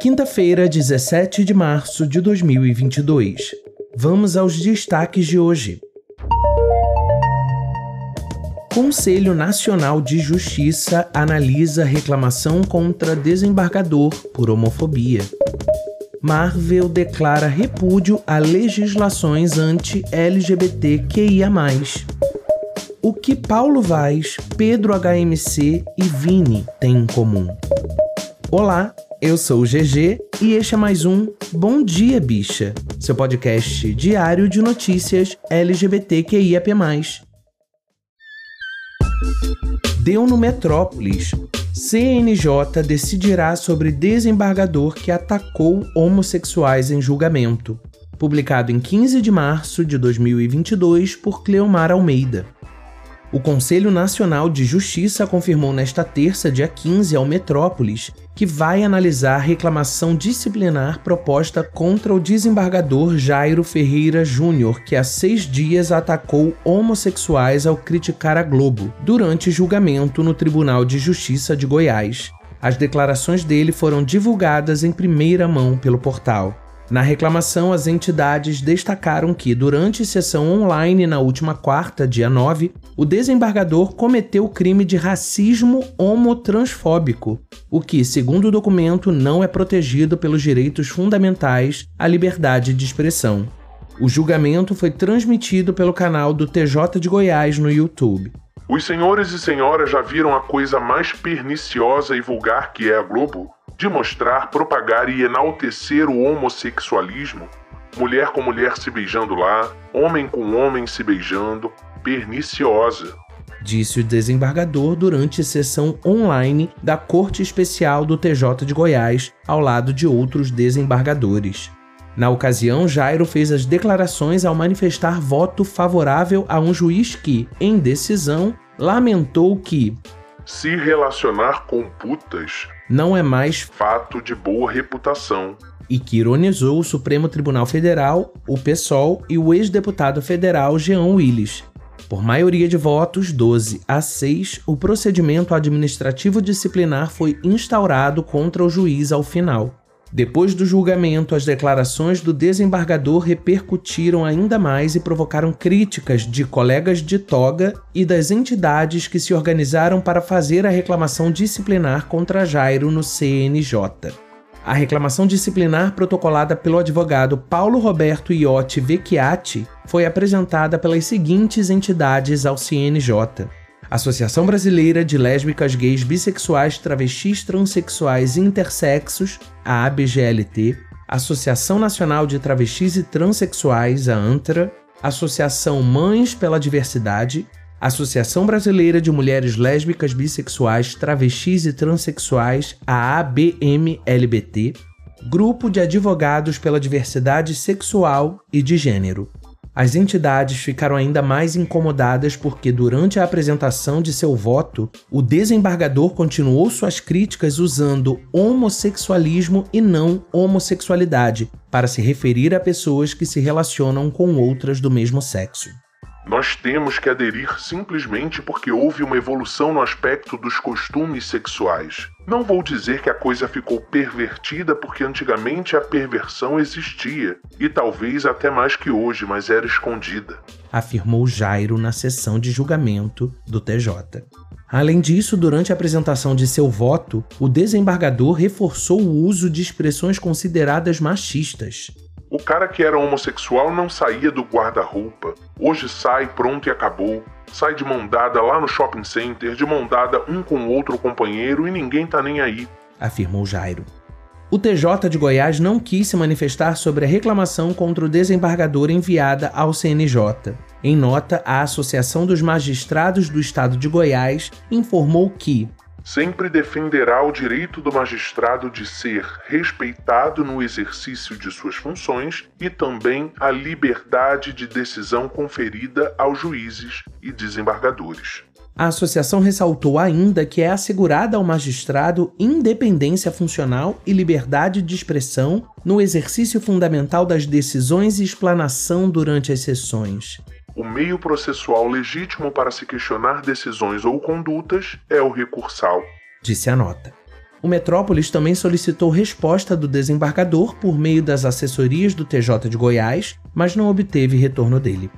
Quinta-feira, 17 de março de 2022. Vamos aos destaques de hoje. Conselho Nacional de Justiça analisa reclamação contra desembargador por homofobia. Marvel declara repúdio a legislações anti-LGBTQIA. O que Paulo Vaz, Pedro HMC e Vini têm em comum? Olá, eu sou o GG e este é mais um Bom Dia Bicha, seu podcast diário de notícias LGBTQIAP+. Deu no Metrópolis. CNJ decidirá sobre desembargador que atacou homossexuais em julgamento. Publicado em 15 de março de 2022 por Cleomar Almeida. O Conselho Nacional de Justiça confirmou nesta terça, dia 15, ao Metrópolis, que vai analisar reclamação disciplinar proposta contra o desembargador Jairo Ferreira Júnior, que há seis dias atacou homossexuais ao criticar a Globo, durante julgamento no Tribunal de Justiça de Goiás. As declarações dele foram divulgadas em primeira mão pelo portal. Na reclamação, as entidades destacaram que, durante sessão online na última quarta, dia 9, o desembargador cometeu o crime de racismo homotransfóbico, o que, segundo o documento, não é protegido pelos direitos fundamentais à liberdade de expressão. O julgamento foi transmitido pelo canal do TJ de Goiás no YouTube. Os senhores e senhoras já viram a coisa mais perniciosa e vulgar que é a Globo? De mostrar, propagar e enaltecer o homossexualismo? Mulher com mulher se beijando lá, homem com homem se beijando, perniciosa. Disse o desembargador durante sessão online da Corte Especial do TJ de Goiás, ao lado de outros desembargadores. Na ocasião, Jairo fez as declarações ao manifestar voto favorável a um juiz que, em decisão, lamentou que se relacionar com putas não é mais fato de boa reputação e que ironizou o Supremo Tribunal Federal, o PSOL e o ex-deputado federal Jean Willis. Por maioria de votos, 12 a 6, o procedimento administrativo disciplinar foi instaurado contra o juiz ao final. Depois do julgamento, as declarações do desembargador repercutiram ainda mais e provocaram críticas de colegas de toga e das entidades que se organizaram para fazer a reclamação disciplinar contra Jairo no CNJ. A reclamação disciplinar protocolada pelo advogado Paulo Roberto Iotti Vecchiati foi apresentada pelas seguintes entidades ao CNJ: Associação Brasileira de Lésbicas, Gays, Bissexuais, Travestis, Transsexuais e Intersexos, a ABGLT, Associação Nacional de Travestis e Transsexuais, a ANTRA, Associação Mães pela Diversidade, Associação Brasileira de Mulheres Lésbicas, Bissexuais, Travestis e Transsexuais, a ABMLBT, Grupo de Advogados pela Diversidade Sexual e de Gênero. As entidades ficaram ainda mais incomodadas porque, durante a apresentação de seu voto, o desembargador continuou suas críticas usando homossexualismo e não homossexualidade para se referir a pessoas que se relacionam com outras do mesmo sexo. Nós temos que aderir simplesmente porque houve uma evolução no aspecto dos costumes sexuais. Não vou dizer que a coisa ficou pervertida porque antigamente a perversão existia, e talvez até mais que hoje, mas era escondida. Afirmou Jairo na sessão de julgamento do TJ. Além disso, durante a apresentação de seu voto, o desembargador reforçou o uso de expressões consideradas machistas. O cara que era homossexual não saía do guarda-roupa. Hoje sai, pronto e acabou. Sai de mão dada lá no shopping center, de mão dada um com outro companheiro e ninguém tá nem aí. Afirmou Jairo. O TJ de Goiás não quis se manifestar sobre a reclamação contra o desembargador enviada ao CNJ. Em nota, a Associação dos Magistrados do Estado de Goiás informou que sempre defenderá o direito do magistrado de ser respeitado no exercício de suas funções e também a liberdade de decisão conferida aos juízes e desembargadores. A associação ressaltou ainda que é assegurada ao magistrado independência funcional e liberdade de expressão no exercício fundamental das decisões e explanação durante as sessões. O meio processual legítimo para se questionar decisões ou condutas é o recursal, disse a nota. O Metrópolis também solicitou resposta do desembargador por meio das assessorias do TJ de Goiás, mas não obteve retorno dele.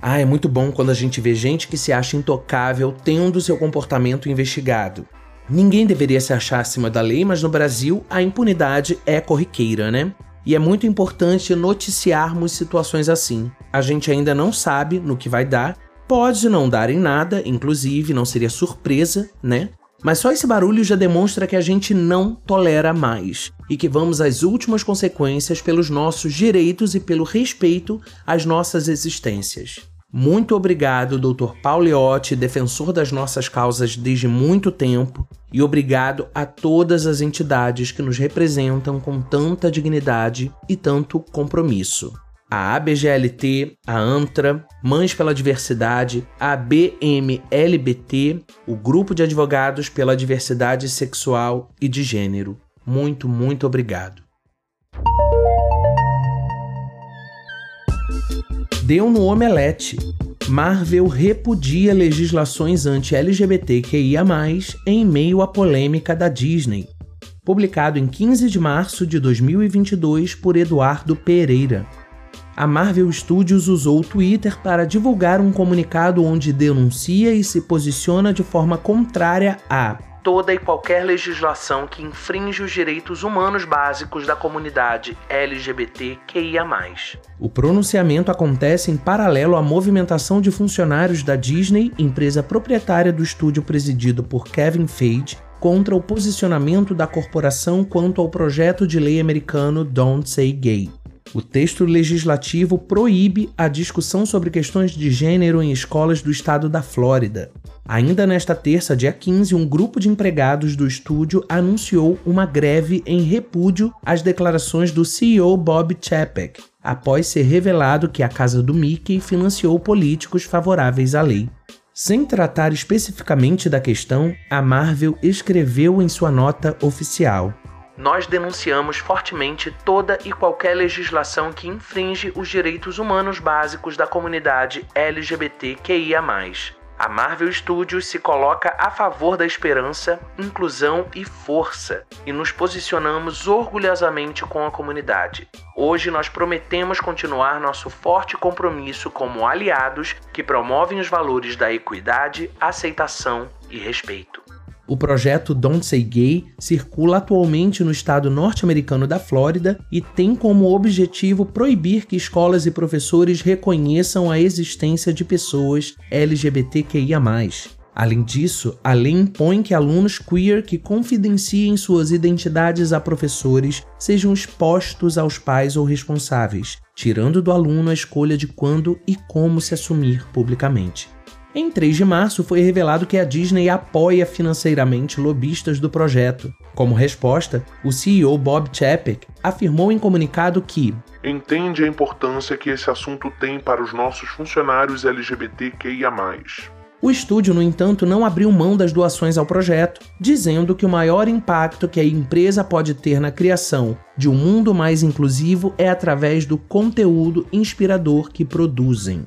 Ah, é muito bom quando a gente vê gente que se acha intocável tendo seu comportamento investigado. Ninguém deveria se achar acima da lei, mas no Brasil a impunidade é corriqueira, né? E é muito importante noticiarmos situações assim. A gente ainda não sabe no que vai dar, pode não dar em nada, inclusive não seria surpresa, né? Mas só esse barulho já demonstra que a gente não tolera mais e que vamos às últimas consequências pelos nossos direitos e pelo respeito às nossas existências. Muito obrigado, Dr. Pauliotti, defensor das nossas causas desde muito tempo, e obrigado a todas as entidades que nos representam com tanta dignidade e tanto compromisso a ABGLT, a ANTRA, Mães pela Diversidade, a BMLBT, o Grupo de Advogados pela Diversidade Sexual e de Gênero. Muito, muito obrigado. Deu no Omelete. Marvel repudia legislações anti-LGBTQIA, em meio à polêmica da Disney. Publicado em 15 de março de 2022 por Eduardo Pereira a Marvel Studios usou o Twitter para divulgar um comunicado onde denuncia e se posiciona de forma contrária a toda e qualquer legislação que infringe os direitos humanos básicos da comunidade LGBTQIA. O pronunciamento acontece em paralelo à movimentação de funcionários da Disney, empresa proprietária do estúdio presidido por Kevin Feige, contra o posicionamento da corporação quanto ao projeto de lei americano Don't Say Gay. O texto legislativo proíbe a discussão sobre questões de gênero em escolas do estado da Flórida. Ainda nesta terça, dia 15, um grupo de empregados do estúdio anunciou uma greve em repúdio às declarações do CEO Bob Chapek, após ser revelado que a casa do Mickey financiou políticos favoráveis à lei. Sem tratar especificamente da questão, a Marvel escreveu em sua nota oficial: nós denunciamos fortemente toda e qualquer legislação que infringe os direitos humanos básicos da comunidade LGBTQIA. A Marvel Studios se coloca a favor da esperança, inclusão e força, e nos posicionamos orgulhosamente com a comunidade. Hoje nós prometemos continuar nosso forte compromisso como aliados que promovem os valores da equidade, aceitação e respeito. O projeto Don't Say Gay circula atualmente no estado norte-americano da Flórida e tem como objetivo proibir que escolas e professores reconheçam a existência de pessoas LGBTQIA. Além disso, a lei impõe que alunos queer que confidenciem suas identidades a professores sejam expostos aos pais ou responsáveis, tirando do aluno a escolha de quando e como se assumir publicamente. Em 3 de março, foi revelado que a Disney apoia financeiramente lobistas do projeto. Como resposta, o CEO Bob Chapek afirmou em comunicado que entende a importância que esse assunto tem para os nossos funcionários LGBTQIA. O estúdio, no entanto, não abriu mão das doações ao projeto, dizendo que o maior impacto que a empresa pode ter na criação de um mundo mais inclusivo é através do conteúdo inspirador que produzem.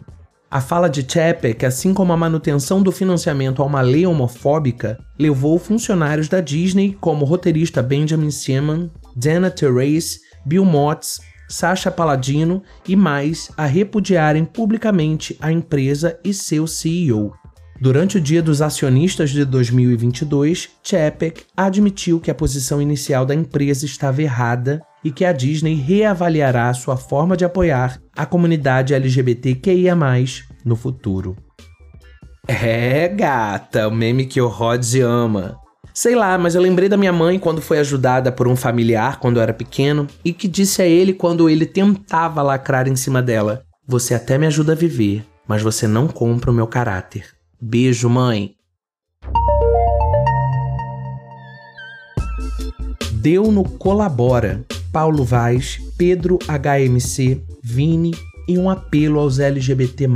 A fala de Chapek, assim como a manutenção do financiamento a uma lei homofóbica, levou funcionários da Disney, como o roteirista Benjamin Simon, Dana Therese, Bill Motz, Sasha Paladino e mais, a repudiarem publicamente a empresa e seu CEO. Durante o Dia dos Acionistas de 2022, Chapek admitiu que a posição inicial da empresa estava errada e que a Disney reavaliará sua forma de apoiar a comunidade LGBTQIA+, no futuro. É, gata, o meme que o Rod ama. Sei lá, mas eu lembrei da minha mãe quando foi ajudada por um familiar quando eu era pequeno e que disse a ele quando ele tentava lacrar em cima dela: Você até me ajuda a viver, mas você não compra o meu caráter. Beijo, mãe. Deu no Colabora, Paulo Vaz, Pedro HMC, Vini e um apelo aos LGBT+.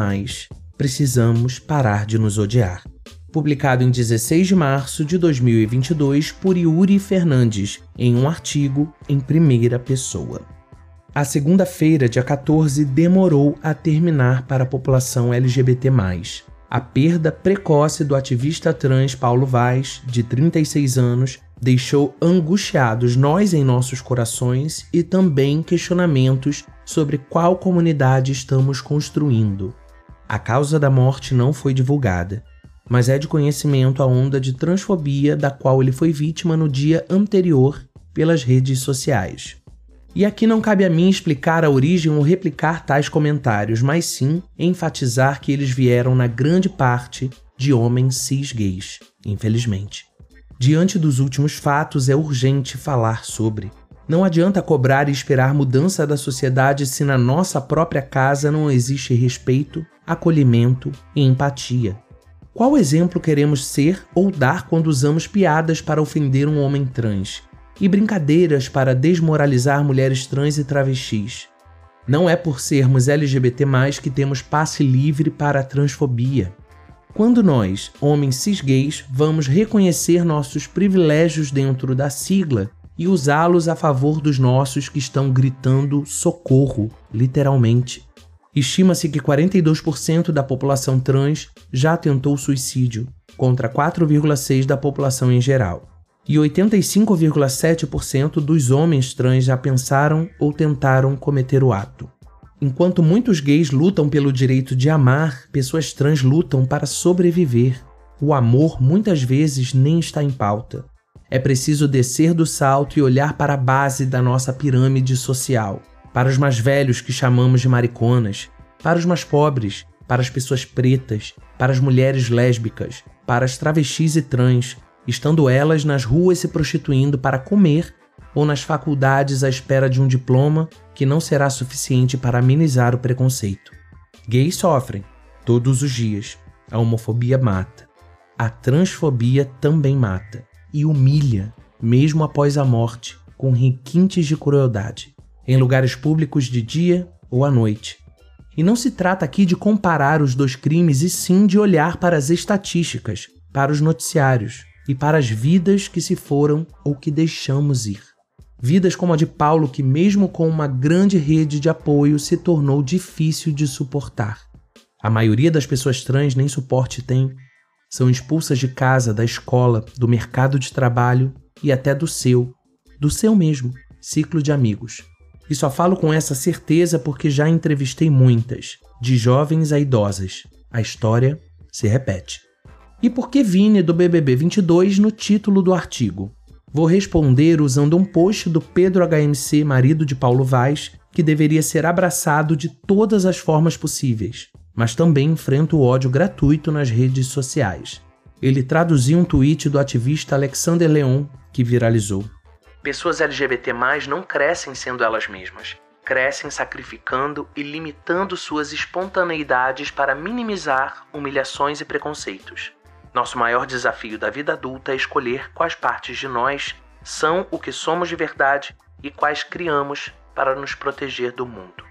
Precisamos parar de nos odiar. Publicado em 16 de março de 2022 por Yuri Fernandes, em um artigo em primeira pessoa. A segunda-feira, dia 14, demorou a terminar para a população LGBT. A perda precoce do ativista trans Paulo Vaz, de 36 anos, deixou angustiados nós em nossos corações e também questionamentos sobre qual comunidade estamos construindo. A causa da morte não foi divulgada, mas é de conhecimento a onda de transfobia da qual ele foi vítima no dia anterior pelas redes sociais. E aqui não cabe a mim explicar a origem ou replicar tais comentários, mas sim enfatizar que eles vieram na grande parte de homens cis gays, infelizmente. Diante dos últimos fatos, é urgente falar sobre. Não adianta cobrar e esperar mudança da sociedade se na nossa própria casa não existe respeito, acolhimento e empatia. Qual exemplo queremos ser ou dar quando usamos piadas para ofender um homem trans? e brincadeiras para desmoralizar mulheres trans e travestis. Não é por sermos LGBT que temos passe livre para a transfobia. Quando nós, homens cis-gays, vamos reconhecer nossos privilégios dentro da sigla e usá-los a favor dos nossos que estão gritando socorro, literalmente. Estima-se que 42% da população trans já tentou suicídio, contra 4,6% da população em geral e 85,7% dos homens trans já pensaram ou tentaram cometer o ato. Enquanto muitos gays lutam pelo direito de amar, pessoas trans lutam para sobreviver. O amor muitas vezes nem está em pauta. É preciso descer do salto e olhar para a base da nossa pirâmide social, para os mais velhos que chamamos de mariconas, para os mais pobres, para as pessoas pretas, para as mulheres lésbicas, para as travestis e trans, estando elas nas ruas se prostituindo para comer ou nas faculdades à espera de um diploma que não será suficiente para amenizar o preconceito. Gays sofrem, todos os dias. A homofobia mata. A transfobia também mata e humilha, mesmo após a morte, com requintes de crueldade, em lugares públicos de dia ou à noite. E não se trata aqui de comparar os dois crimes, e sim de olhar para as estatísticas, para os noticiários, e para as vidas que se foram ou que deixamos ir. Vidas como a de Paulo, que, mesmo com uma grande rede de apoio, se tornou difícil de suportar. A maioria das pessoas trans nem suporte tem. São expulsas de casa, da escola, do mercado de trabalho e até do seu, do seu mesmo, ciclo de amigos. E só falo com essa certeza porque já entrevistei muitas, de jovens a idosas. A história se repete. E por que Vini do BBB 22 no título do artigo? Vou responder usando um post do Pedro HMC, marido de Paulo Vaz, que deveria ser abraçado de todas as formas possíveis, mas também enfrenta o ódio gratuito nas redes sociais. Ele traduziu um tweet do ativista Alexander Leon, que viralizou. Pessoas LGBT não crescem sendo elas mesmas. Crescem sacrificando e limitando suas espontaneidades para minimizar humilhações e preconceitos. Nosso maior desafio da vida adulta é escolher quais partes de nós são o que somos de verdade e quais criamos para nos proteger do mundo.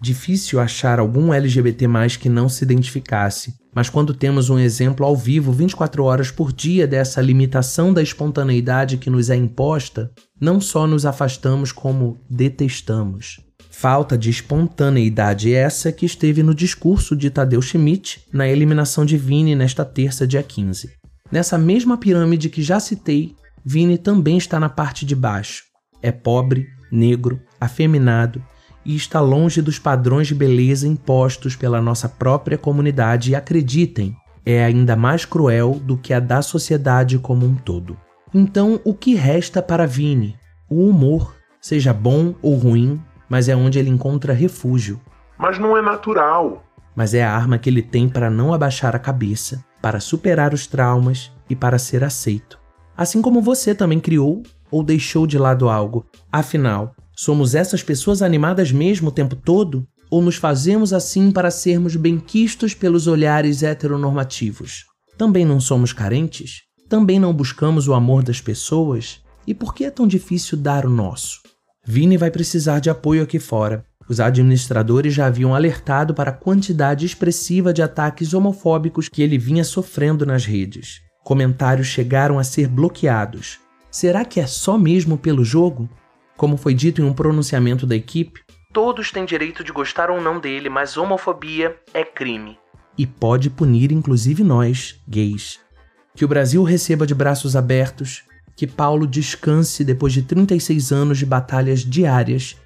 Difícil achar algum LGBT que não se identificasse, mas quando temos um exemplo ao vivo 24 horas por dia dessa limitação da espontaneidade que nos é imposta, não só nos afastamos como detestamos. Falta de espontaneidade essa que esteve no discurso de Tadeu Schmidt na eliminação de Vini nesta terça, dia 15. Nessa mesma pirâmide que já citei, Vini também está na parte de baixo. É pobre, negro, afeminado e está longe dos padrões de beleza impostos pela nossa própria comunidade e acreditem, é ainda mais cruel do que a da sociedade como um todo. Então, o que resta para Vini? O humor, seja bom ou ruim, mas é onde ele encontra refúgio. Mas não é natural. Mas é a arma que ele tem para não abaixar a cabeça, para superar os traumas e para ser aceito. Assim como você também criou ou deixou de lado algo. Afinal, somos essas pessoas animadas mesmo o tempo todo? Ou nos fazemos assim para sermos benquistos pelos olhares heteronormativos? Também não somos carentes? Também não buscamos o amor das pessoas? E por que é tão difícil dar o nosso? Vini vai precisar de apoio aqui fora. Os administradores já haviam alertado para a quantidade expressiva de ataques homofóbicos que ele vinha sofrendo nas redes. Comentários chegaram a ser bloqueados. Será que é só mesmo pelo jogo? Como foi dito em um pronunciamento da equipe, todos têm direito de gostar ou não dele, mas homofobia é crime. E pode punir inclusive nós, gays. Que o Brasil receba de braços abertos que Paulo descanse depois de 36 anos de batalhas diárias,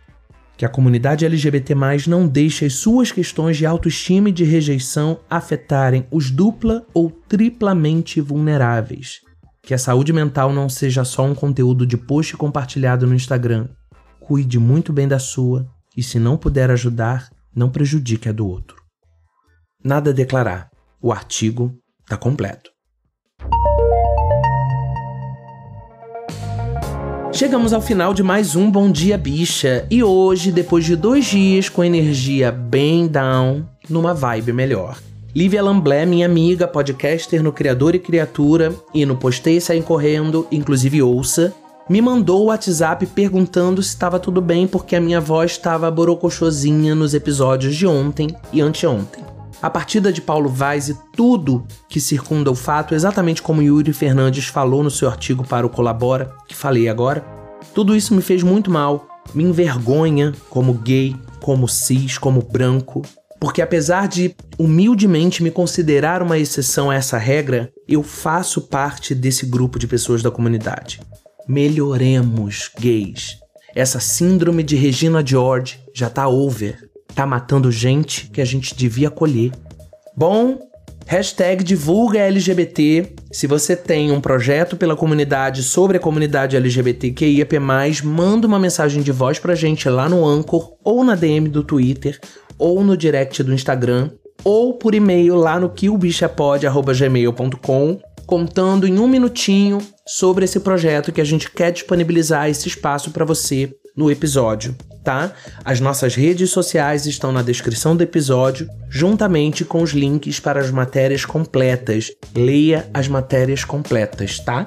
que a comunidade LGBT não deixe as suas questões de autoestima e de rejeição afetarem os dupla ou triplamente vulneráveis, que a saúde mental não seja só um conteúdo de post compartilhado no Instagram. Cuide muito bem da sua e, se não puder ajudar, não prejudique a do outro. Nada a declarar. O artigo está completo. Chegamos ao final de mais um Bom Dia Bicha e hoje, depois de dois dias com energia bem down, numa vibe melhor. Lívia Lamblé, minha amiga, podcaster no Criador e Criatura e no Postei Saem Correndo, inclusive ouça, me mandou o WhatsApp perguntando se estava tudo bem porque a minha voz estava borocochosinha nos episódios de ontem e anteontem. A partida de Paulo Vaz e tudo que circunda o fato, exatamente como Yuri Fernandes falou no seu artigo para o Colabora, que falei agora, tudo isso me fez muito mal, me envergonha como gay, como cis, como branco, porque apesar de humildemente me considerar uma exceção a essa regra, eu faço parte desse grupo de pessoas da comunidade. Melhoremos, gays. Essa síndrome de Regina George já tá over tá matando gente que a gente devia acolher. Bom, hashtag divulga LGBT. Se você tem um projeto pela comunidade sobre a comunidade LGBTQIAP+, manda uma mensagem de voz pra gente lá no Anchor, ou na DM do Twitter, ou no direct do Instagram, ou por e-mail lá no quilbichapod.gmail.com, contando em um minutinho sobre esse projeto que a gente quer disponibilizar esse espaço para você no episódio tá? As nossas redes sociais estão na descrição do episódio, juntamente com os links para as matérias completas. Leia as matérias completas, tá?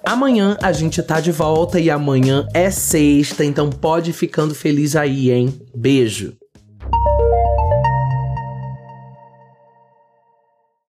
Amanhã a gente tá de volta e amanhã é sexta, então pode ficando feliz aí, hein? Beijo!